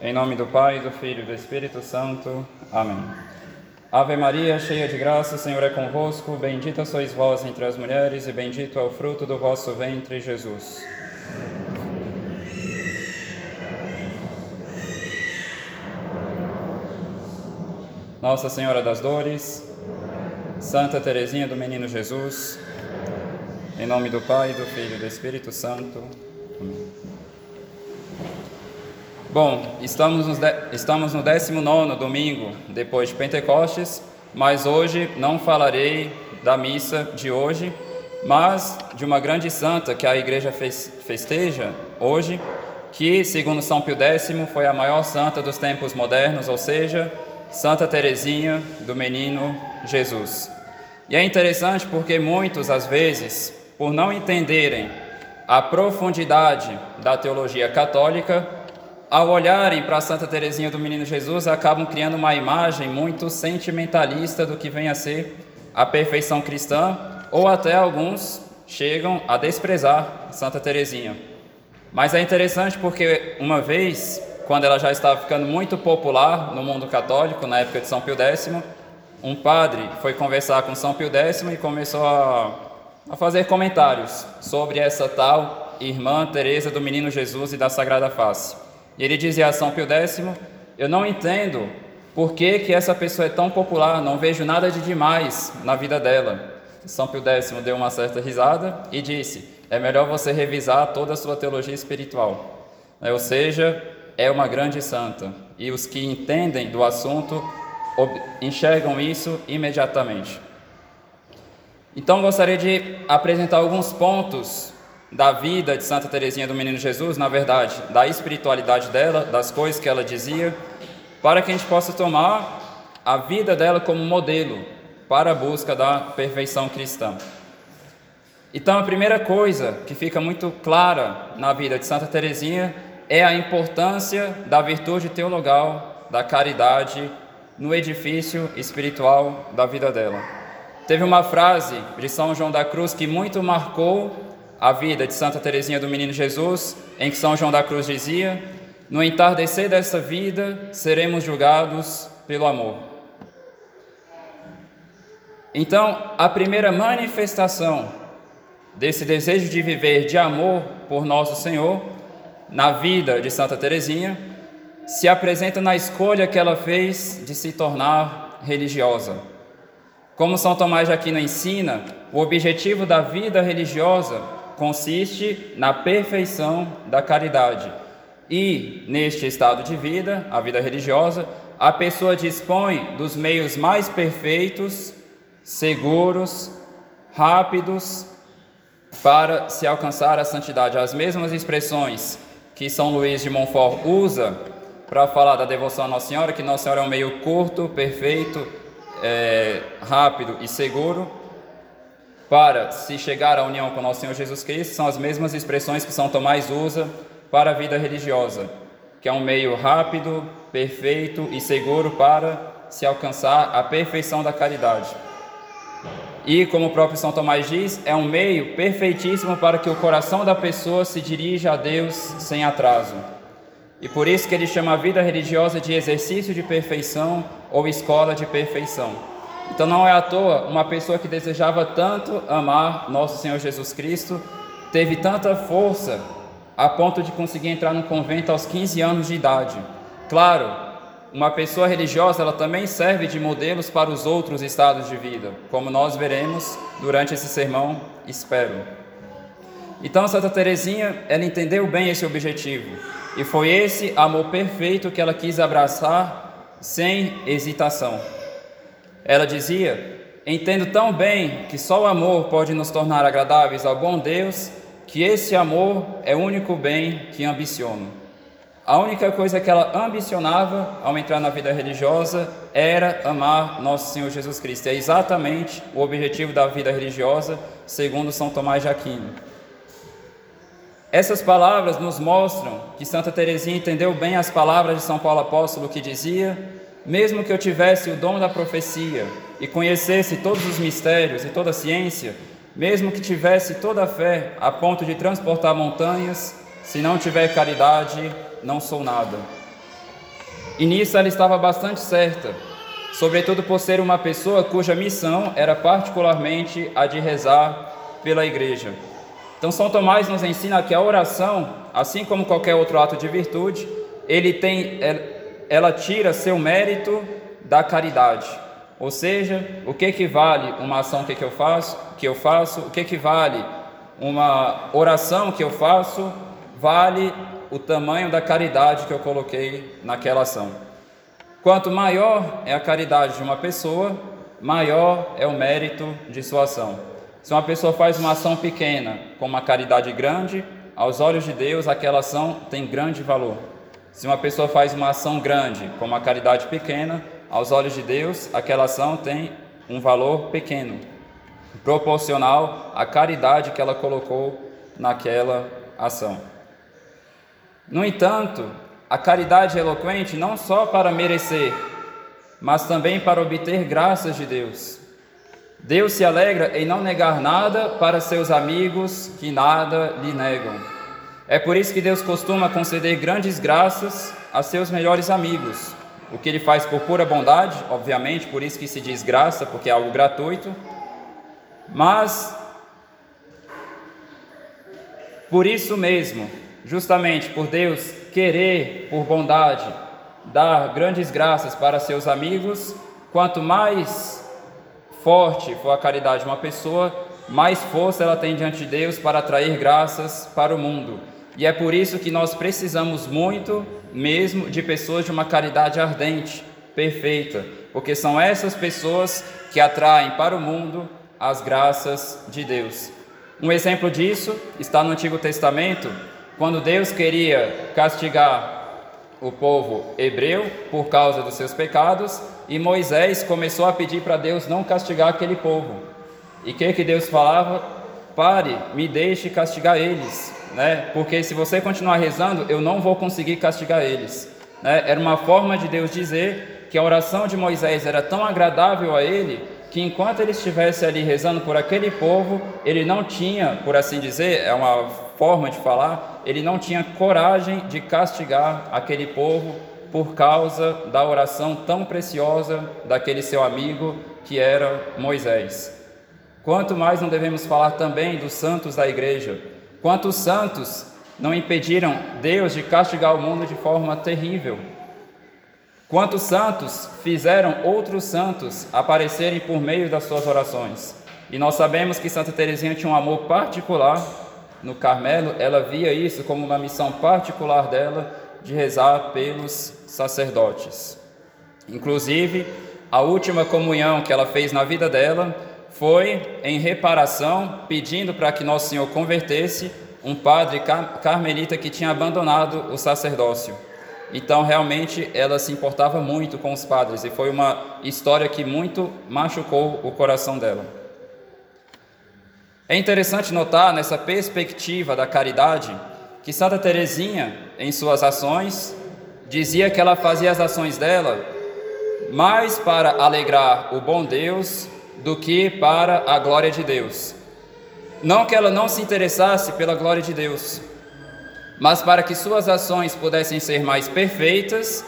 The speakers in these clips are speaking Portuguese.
Em nome do Pai, do Filho e do Espírito Santo. Amém. Ave Maria, cheia de graça, o Senhor é convosco. Bendita sois vós entre as mulheres, e bendito é o fruto do vosso ventre, Jesus. Nossa Senhora das Dores, Santa Teresinha do Menino Jesus, em nome do Pai, do Filho e do Espírito Santo. Amém. Bom, estamos, no estamos no 19 domingo depois de Pentecostes, mas hoje não falarei da missa de hoje, mas de uma grande santa que a igreja festeja hoje, que, segundo São Pio X, foi a maior santa dos tempos modernos, ou seja, Santa Teresinha do Menino Jesus. E é interessante porque muitos, às vezes, por não entenderem a profundidade da teologia católica, ao olharem para Santa Teresinha do Menino Jesus, acabam criando uma imagem muito sentimentalista do que vem a ser a perfeição cristã, ou até alguns chegam a desprezar Santa Teresinha. Mas é interessante porque uma vez, quando ela já estava ficando muito popular no mundo católico, na época de São Pio X, um padre foi conversar com São Pio X e começou a, a fazer comentários sobre essa tal irmã Teresa do Menino Jesus e da Sagrada Face. E ele dizia a São Pio X: Eu não entendo por que, que essa pessoa é tão popular, não vejo nada de demais na vida dela. São Pio X deu uma certa risada e disse: É melhor você revisar toda a sua teologia espiritual. É, ou seja, é uma grande santa. E os que entendem do assunto enxergam isso imediatamente. Então gostaria de apresentar alguns pontos da vida de Santa Teresinha do Menino Jesus, na verdade, da espiritualidade dela, das coisas que ela dizia, para que a gente possa tomar a vida dela como modelo para a busca da perfeição cristã. Então, a primeira coisa que fica muito clara na vida de Santa Teresinha é a importância da virtude teologal, da caridade no edifício espiritual da vida dela. Teve uma frase de São João da Cruz que muito marcou a vida de Santa Teresinha do Menino Jesus, em que São João da Cruz dizia: No entardecer dessa vida seremos julgados pelo amor. Então, a primeira manifestação desse desejo de viver de amor por nosso Senhor na vida de Santa Teresinha se apresenta na escolha que ela fez de se tornar religiosa. Como São Tomás de Aquino ensina, o objetivo da vida religiosa consiste na perfeição da caridade. E, neste estado de vida, a vida religiosa, a pessoa dispõe dos meios mais perfeitos, seguros, rápidos para se alcançar a santidade. As mesmas expressões que São Luís de Montfort usa para falar da devoção a Nossa Senhora, que Nossa Senhora é um meio curto, perfeito, é, rápido e seguro, para se chegar à união com nosso Senhor Jesus Cristo são as mesmas expressões que São Tomás usa para a vida religiosa, que é um meio rápido, perfeito e seguro para se alcançar a perfeição da caridade. E, como o próprio São Tomás diz, é um meio perfeitíssimo para que o coração da pessoa se dirija a Deus sem atraso. E por isso que ele chama a vida religiosa de exercício de perfeição ou escola de perfeição. Então não é à toa uma pessoa que desejava tanto amar nosso Senhor Jesus Cristo, teve tanta força a ponto de conseguir entrar no convento aos 15 anos de idade. Claro, uma pessoa religiosa ela também serve de modelos para os outros estados de vida, como nós veremos durante esse sermão, espero. Então Santa Teresinha, ela entendeu bem esse objetivo, e foi esse amor perfeito que ela quis abraçar sem hesitação. Ela dizia: Entendo tão bem que só o amor pode nos tornar agradáveis ao bom Deus, que esse amor é o único bem que ambiciono. A única coisa que ela ambicionava ao entrar na vida religiosa era amar nosso Senhor Jesus Cristo. É exatamente o objetivo da vida religiosa, segundo São Tomás de Aquino. Essas palavras nos mostram que Santa Teresinha entendeu bem as palavras de São Paulo apóstolo que dizia: mesmo que eu tivesse o dom da profecia e conhecesse todos os mistérios e toda a ciência, mesmo que tivesse toda a fé a ponto de transportar montanhas, se não tiver caridade, não sou nada. E nisso ela estava bastante certa, sobretudo por ser uma pessoa cuja missão era particularmente a de rezar pela igreja. Então, São Tomás nos ensina que a oração, assim como qualquer outro ato de virtude, ele tem, ela tira seu mérito da caridade. Ou seja, o que equivale uma ação que eu faço, que eu faço, o que equivale uma oração que eu faço, vale o tamanho da caridade que eu coloquei naquela ação. Quanto maior é a caridade de uma pessoa, maior é o mérito de sua ação. Se uma pessoa faz uma ação pequena com uma caridade grande, aos olhos de Deus aquela ação tem grande valor. Se uma pessoa faz uma ação grande com uma caridade pequena, aos olhos de Deus aquela ação tem um valor pequeno, proporcional à caridade que ela colocou naquela ação. No entanto, a caridade é eloquente não só para merecer, mas também para obter graças de Deus. Deus se alegra em não negar nada para seus amigos que nada lhe negam. É por isso que Deus costuma conceder grandes graças a seus melhores amigos, o que ele faz por pura bondade, obviamente, por isso que se diz graça, porque é algo gratuito, mas por isso mesmo justamente por Deus querer, por bondade, dar grandes graças para seus amigos, quanto mais forte for a caridade de uma pessoa, mais força ela tem diante de Deus para atrair graças para o mundo. E é por isso que nós precisamos muito mesmo de pessoas de uma caridade ardente, perfeita, porque são essas pessoas que atraem para o mundo as graças de Deus. Um exemplo disso está no Antigo Testamento, quando Deus queria castigar o povo hebreu por causa dos seus pecados, e Moisés começou a pedir para Deus não castigar aquele povo. E que, que Deus falava? Pare, me deixe castigar eles, né? porque se você continuar rezando, eu não vou conseguir castigar eles. Né? Era uma forma de Deus dizer que a oração de Moisés era tão agradável a ele que enquanto ele estivesse ali rezando por aquele povo, ele não tinha, por assim dizer, é uma forma de falar, ele não tinha coragem de castigar aquele povo por causa da oração tão preciosa daquele seu amigo que era Moisés. Quanto mais não devemos falar também dos santos da igreja? Quantos santos não impediram Deus de castigar o mundo de forma terrível? Quantos santos fizeram outros santos aparecerem por meio das suas orações? E nós sabemos que Santa Teresinha tinha um amor particular no Carmelo, ela via isso como uma missão particular dela de rezar pelos sacerdotes. Inclusive, a última comunhão que ela fez na vida dela foi em reparação, pedindo para que Nosso Senhor convertesse um padre carmelita que tinha abandonado o sacerdócio. Então, realmente, ela se importava muito com os padres e foi uma história que muito machucou o coração dela. É interessante notar nessa perspectiva da caridade que Santa Teresinha, em suas ações, dizia que ela fazia as ações dela mais para alegrar o bom Deus do que para a glória de Deus. Não que ela não se interessasse pela glória de Deus, mas para que suas ações pudessem ser mais perfeitas,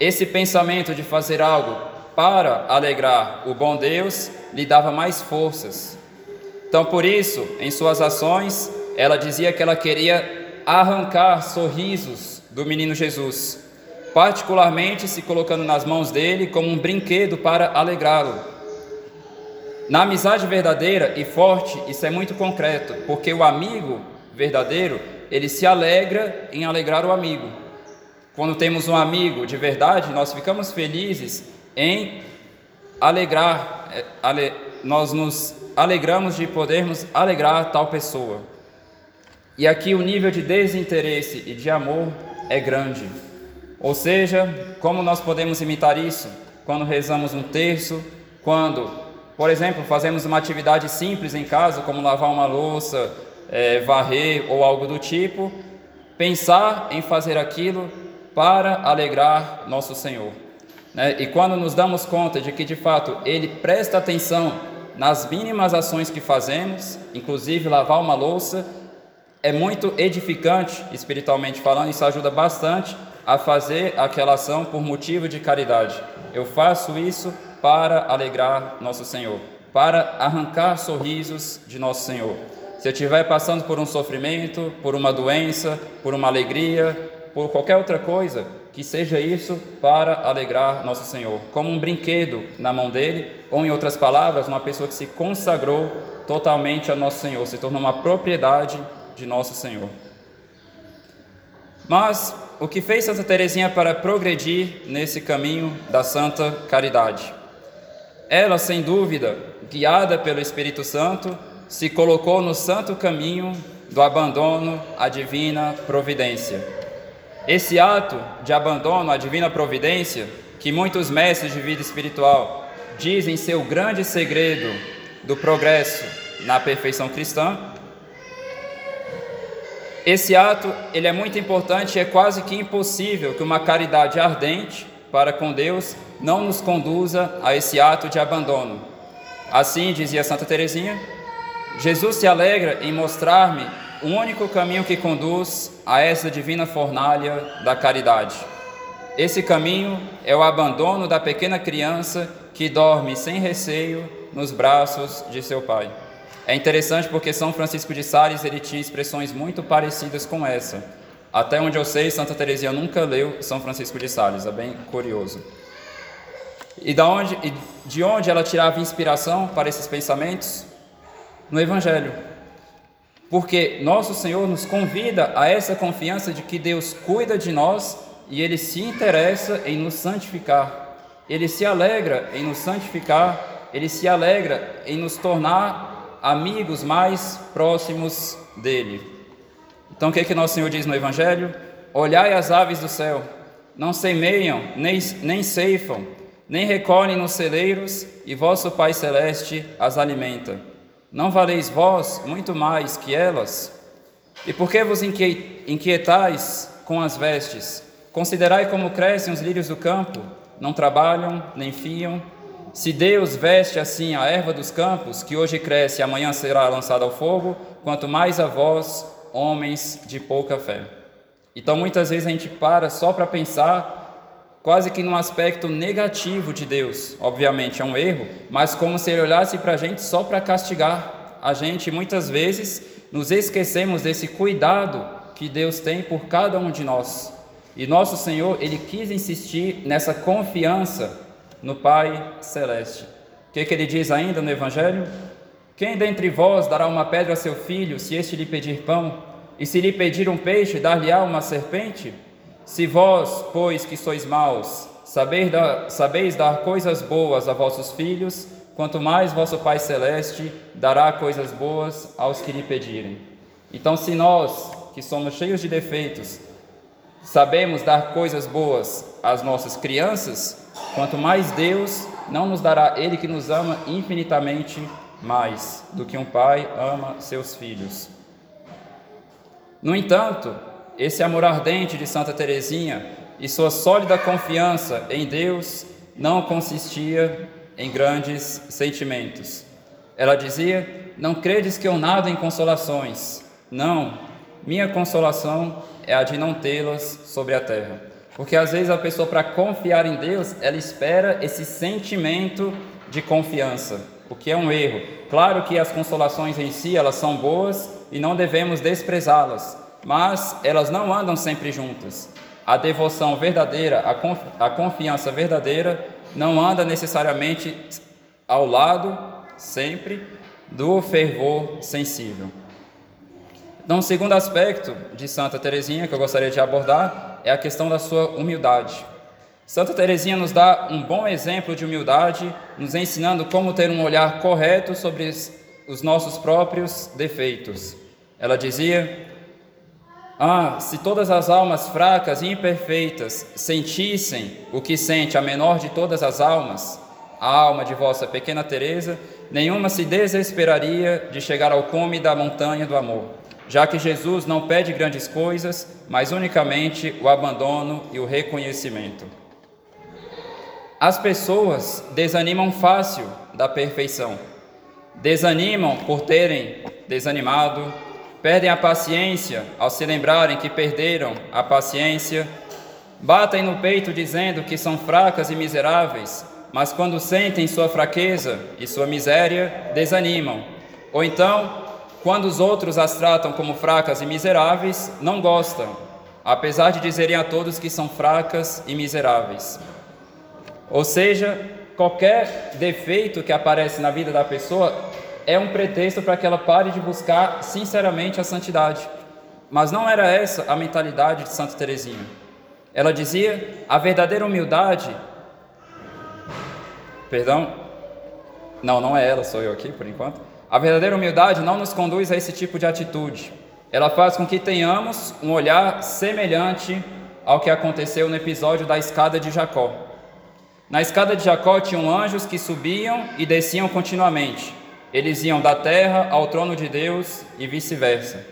esse pensamento de fazer algo para alegrar o bom Deus lhe dava mais forças, então, por isso, em suas ações, ela dizia que ela queria arrancar sorrisos do menino Jesus, particularmente se colocando nas mãos dele como um brinquedo para alegrá-lo. Na amizade verdadeira e forte, isso é muito concreto, porque o amigo verdadeiro, ele se alegra em alegrar o amigo. Quando temos um amigo de verdade, nós ficamos felizes em alegrar, é, ale, nós nos alegramos de podermos alegrar tal pessoa. E aqui o nível de desinteresse e de amor é grande. Ou seja, como nós podemos imitar isso? Quando rezamos um terço, quando, por exemplo, fazemos uma atividade simples em casa, como lavar uma louça, é, varrer ou algo do tipo, pensar em fazer aquilo para alegrar nosso Senhor. Né? E quando nos damos conta de que de fato Ele presta atenção nas mínimas ações que fazemos, inclusive lavar uma louça, é muito edificante, espiritualmente falando, isso ajuda bastante a fazer aquela ação por motivo de caridade. Eu faço isso para alegrar nosso Senhor, para arrancar sorrisos de nosso Senhor. Se estiver passando por um sofrimento, por uma doença, por uma alegria, por qualquer outra coisa, que seja isso para alegrar nosso Senhor, como um brinquedo na mão dele, ou em outras palavras, uma pessoa que se consagrou totalmente a nosso Senhor, se tornou uma propriedade de nosso Senhor. Mas o que fez Santa Teresinha para progredir nesse caminho da santa caridade? Ela, sem dúvida, guiada pelo Espírito Santo, se colocou no santo caminho do abandono à divina providência. Esse ato de abandono à divina providência, que muitos mestres de vida espiritual dizem ser o grande segredo do progresso na perfeição cristã, esse ato ele é muito importante e é quase que impossível que uma caridade ardente para com Deus não nos conduza a esse ato de abandono. Assim dizia Santa Teresinha, Jesus se alegra em mostrar-me o único caminho que conduz a essa divina fornalha da caridade. Esse caminho é o abandono da pequena criança que dorme sem receio nos braços de seu pai. É interessante porque São Francisco de Sales ele tinha expressões muito parecidas com essa. Até onde eu sei, Santa Teresinha nunca leu São Francisco de Sales, é bem curioso. E, da onde, e de onde ela tirava inspiração para esses pensamentos? No Evangelho. Porque nosso Senhor nos convida a essa confiança de que Deus cuida de nós e Ele se interessa em nos santificar. Ele se alegra em nos santificar, Ele se alegra em nos tornar amigos mais próximos dele. Então, o que, é que nosso Senhor diz no Evangelho? Olhai as aves do céu, não semeiam, nem, nem ceifam, nem recolhem nos celeiros, e vosso Pai Celeste as alimenta. Não valeis vós muito mais que elas? E por que vos inquietais com as vestes? Considerai como crescem os lírios do campo, não trabalham, nem fiam, se Deus veste assim a erva dos campos, que hoje cresce e amanhã será lançada ao fogo, quanto mais a vós, homens de pouca fé. Então muitas vezes a gente para só para pensar quase que num aspecto negativo de Deus. Obviamente é um erro, mas como se ele olhasse para a gente só para castigar a gente. Muitas vezes nos esquecemos desse cuidado que Deus tem por cada um de nós. E nosso Senhor, ele quis insistir nessa confiança no Pai Celeste. O que, que ele diz ainda no Evangelho? Quem dentre vós dará uma pedra a seu filho, se este lhe pedir pão? E se lhe pedir um peixe, dar-lhe-á uma serpente? Se vós, pois que sois maus, dar, sabeis dar coisas boas a vossos filhos, quanto mais vosso Pai Celeste dará coisas boas aos que lhe pedirem. Então, se nós, que somos cheios de defeitos, sabemos dar coisas boas às nossas crianças, Quanto mais Deus não nos dará Ele que nos ama infinitamente mais do que um pai ama seus filhos. No entanto, esse amor ardente de Santa Teresinha e sua sólida confiança em Deus não consistia em grandes sentimentos. Ela dizia: Não credes que eu nado em consolações. Não, minha consolação é a de não tê-las sobre a terra. Porque às vezes a pessoa, para confiar em Deus, ela espera esse sentimento de confiança, o que é um erro. Claro que as consolações em si, elas são boas e não devemos desprezá-las, mas elas não andam sempre juntas. A devoção verdadeira, a, confi a confiança verdadeira, não anda necessariamente ao lado, sempre, do fervor sensível. Então, o segundo aspecto de Santa Teresinha que eu gostaria de abordar é a questão da sua humildade. Santa Teresinha nos dá um bom exemplo de humildade, nos ensinando como ter um olhar correto sobre os nossos próprios defeitos. Ela dizia: Ah, se todas as almas fracas e imperfeitas sentissem o que sente a menor de todas as almas, a alma de vossa pequena Teresa, nenhuma se desesperaria de chegar ao cume da montanha do amor já que Jesus não pede grandes coisas, mas unicamente o abandono e o reconhecimento. As pessoas desanimam fácil da perfeição. Desanimam por terem desanimado, perdem a paciência ao se lembrarem que perderam a paciência, Batem no peito dizendo que são fracas e miseráveis, mas quando sentem sua fraqueza e sua miséria, desanimam. Ou então, quando os outros as tratam como fracas e miseráveis, não gostam, apesar de dizerem a todos que são fracas e miseráveis. Ou seja, qualquer defeito que aparece na vida da pessoa é um pretexto para que ela pare de buscar sinceramente a santidade. Mas não era essa a mentalidade de Santa Teresinha. Ela dizia: a verdadeira humildade. Perdão? Não, não é ela, sou eu aqui por enquanto. A verdadeira humildade não nos conduz a esse tipo de atitude. Ela faz com que tenhamos um olhar semelhante ao que aconteceu no episódio da escada de Jacó. Na escada de Jacó tinham anjos que subiam e desciam continuamente. Eles iam da terra ao trono de Deus e vice-versa.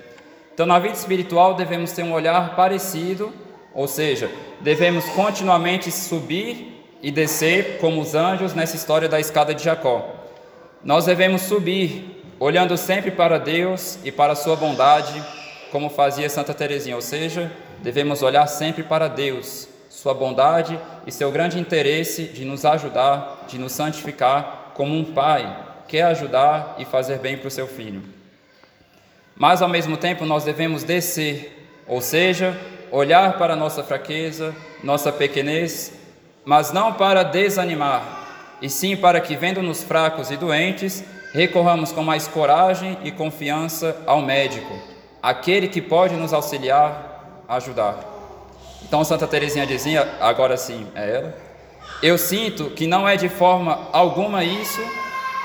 Então, na vida espiritual, devemos ter um olhar parecido, ou seja, devemos continuamente subir e descer como os anjos nessa história da escada de Jacó. Nós devemos subir, olhando sempre para Deus e para a sua bondade, como fazia Santa Teresinha, ou seja, devemos olhar sempre para Deus, sua bondade e seu grande interesse de nos ajudar, de nos santificar, como um pai quer ajudar e fazer bem para o seu filho. Mas ao mesmo tempo nós devemos descer, ou seja, olhar para nossa fraqueza, nossa pequenez, mas não para desanimar, e sim para que, vendo-nos fracos e doentes, recorramos com mais coragem e confiança ao médico, aquele que pode nos auxiliar, ajudar. Então Santa Teresinha dizia, agora sim, é ela. Eu sinto que não é de forma alguma isso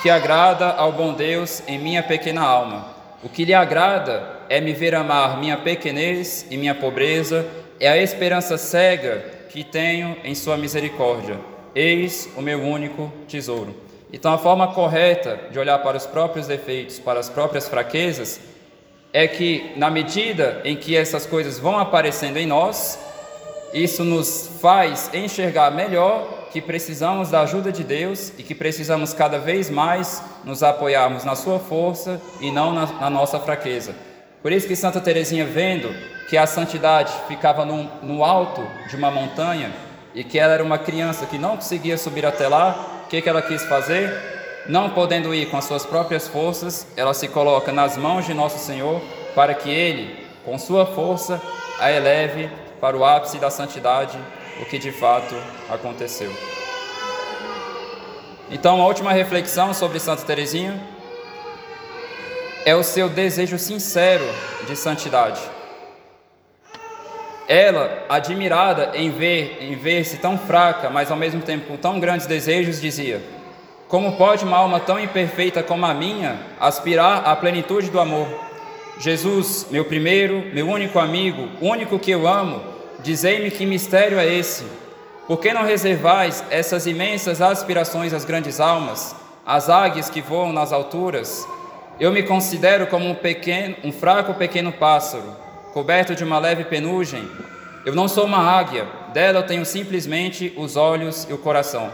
que agrada ao bom Deus em minha pequena alma. O que lhe agrada é me ver amar minha pequenez e minha pobreza, é a esperança cega que tenho em Sua misericórdia. Eis o meu único tesouro. Então, a forma correta de olhar para os próprios defeitos, para as próprias fraquezas, é que, na medida em que essas coisas vão aparecendo em nós, isso nos faz enxergar melhor que precisamos da ajuda de Deus e que precisamos cada vez mais nos apoiarmos na sua força e não na, na nossa fraqueza. Por isso que Santa Teresinha, vendo que a santidade ficava no, no alto de uma montanha, e que ela era uma criança que não conseguia subir até lá, o que, que ela quis fazer? Não podendo ir com as suas próprias forças, ela se coloca nas mãos de Nosso Senhor para que Ele, com sua força, a eleve para o ápice da santidade, o que de fato aconteceu. Então, a última reflexão sobre Santa Teresinha é o seu desejo sincero de santidade. Ela, admirada em ver em ver-se tão fraca, mas ao mesmo tempo com tão grandes desejos, dizia: Como pode uma alma tão imperfeita como a minha aspirar à plenitude do amor? Jesus, meu primeiro, meu único amigo, único que eu amo, dizei-me que mistério é esse? Por que não reservais essas imensas aspirações às grandes almas, às águias que voam nas alturas? Eu me considero como um pequeno, um fraco pequeno pássaro coberto de uma leve penugem. Eu não sou uma águia, dela eu tenho simplesmente os olhos e o coração.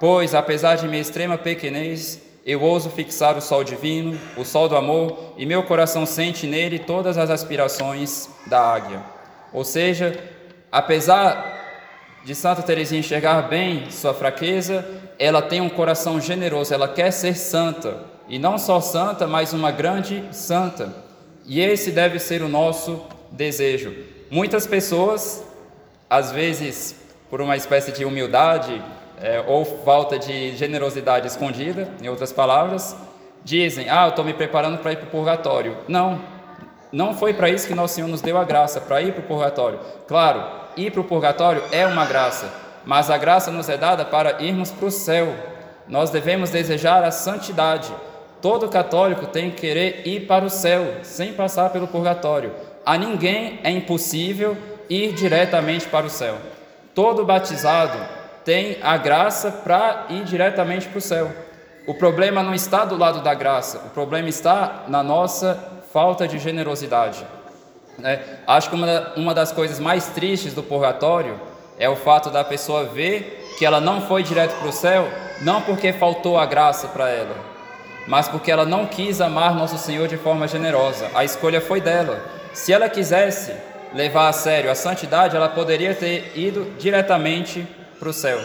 Pois, apesar de minha extrema pequenez, eu ouso fixar o sol divino, o sol do amor, e meu coração sente nele todas as aspirações da águia. Ou seja, apesar de Santa Teresinha enxergar bem sua fraqueza, ela tem um coração generoso, ela quer ser santa, e não só santa, mas uma grande santa. E esse deve ser o nosso desejo. Muitas pessoas, às vezes, por uma espécie de humildade é, ou falta de generosidade escondida, em outras palavras, dizem: Ah, eu estou me preparando para ir para o purgatório. Não, não foi para isso que Nosso Senhor nos deu a graça, para ir para o purgatório. Claro, ir para o purgatório é uma graça, mas a graça nos é dada para irmos para o céu. Nós devemos desejar a santidade. Todo católico tem que querer ir para o céu, sem passar pelo purgatório. A ninguém é impossível ir diretamente para o céu. Todo batizado tem a graça para ir diretamente para o céu. O problema não está do lado da graça, o problema está na nossa falta de generosidade. É, acho que uma, uma das coisas mais tristes do purgatório é o fato da pessoa ver que ela não foi direto para o céu, não porque faltou a graça para ela, mas porque ela não quis amar nosso Senhor de forma generosa. A escolha foi dela. Se ela quisesse, levar a sério a santidade, ela poderia ter ido diretamente para o céu.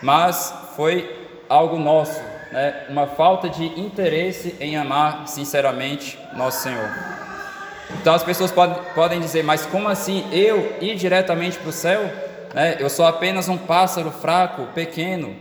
Mas foi algo nosso, né? uma falta de interesse em amar sinceramente nosso Senhor. Então as pessoas podem, podem dizer, mas como assim eu ir diretamente para o céu? Né? Eu sou apenas um pássaro fraco, pequeno,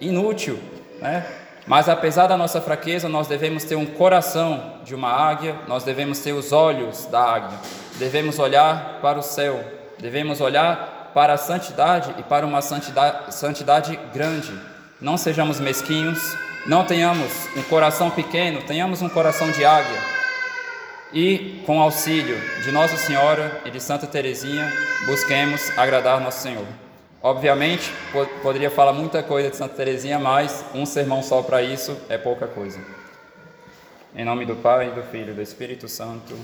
inútil. Né? Mas apesar da nossa fraqueza, nós devemos ter um coração de uma águia, nós devemos ter os olhos da águia, devemos olhar para o céu, devemos olhar para a santidade e para uma santidade, santidade grande. Não sejamos mesquinhos, não tenhamos um coração pequeno, tenhamos um coração de águia e, com auxílio de Nossa Senhora e de Santa Teresinha, busquemos agradar Nosso Senhor. Obviamente, poderia falar muita coisa de Santa Teresinha, mas um sermão só para isso é pouca coisa. Em nome do Pai, do Filho e do Espírito Santo.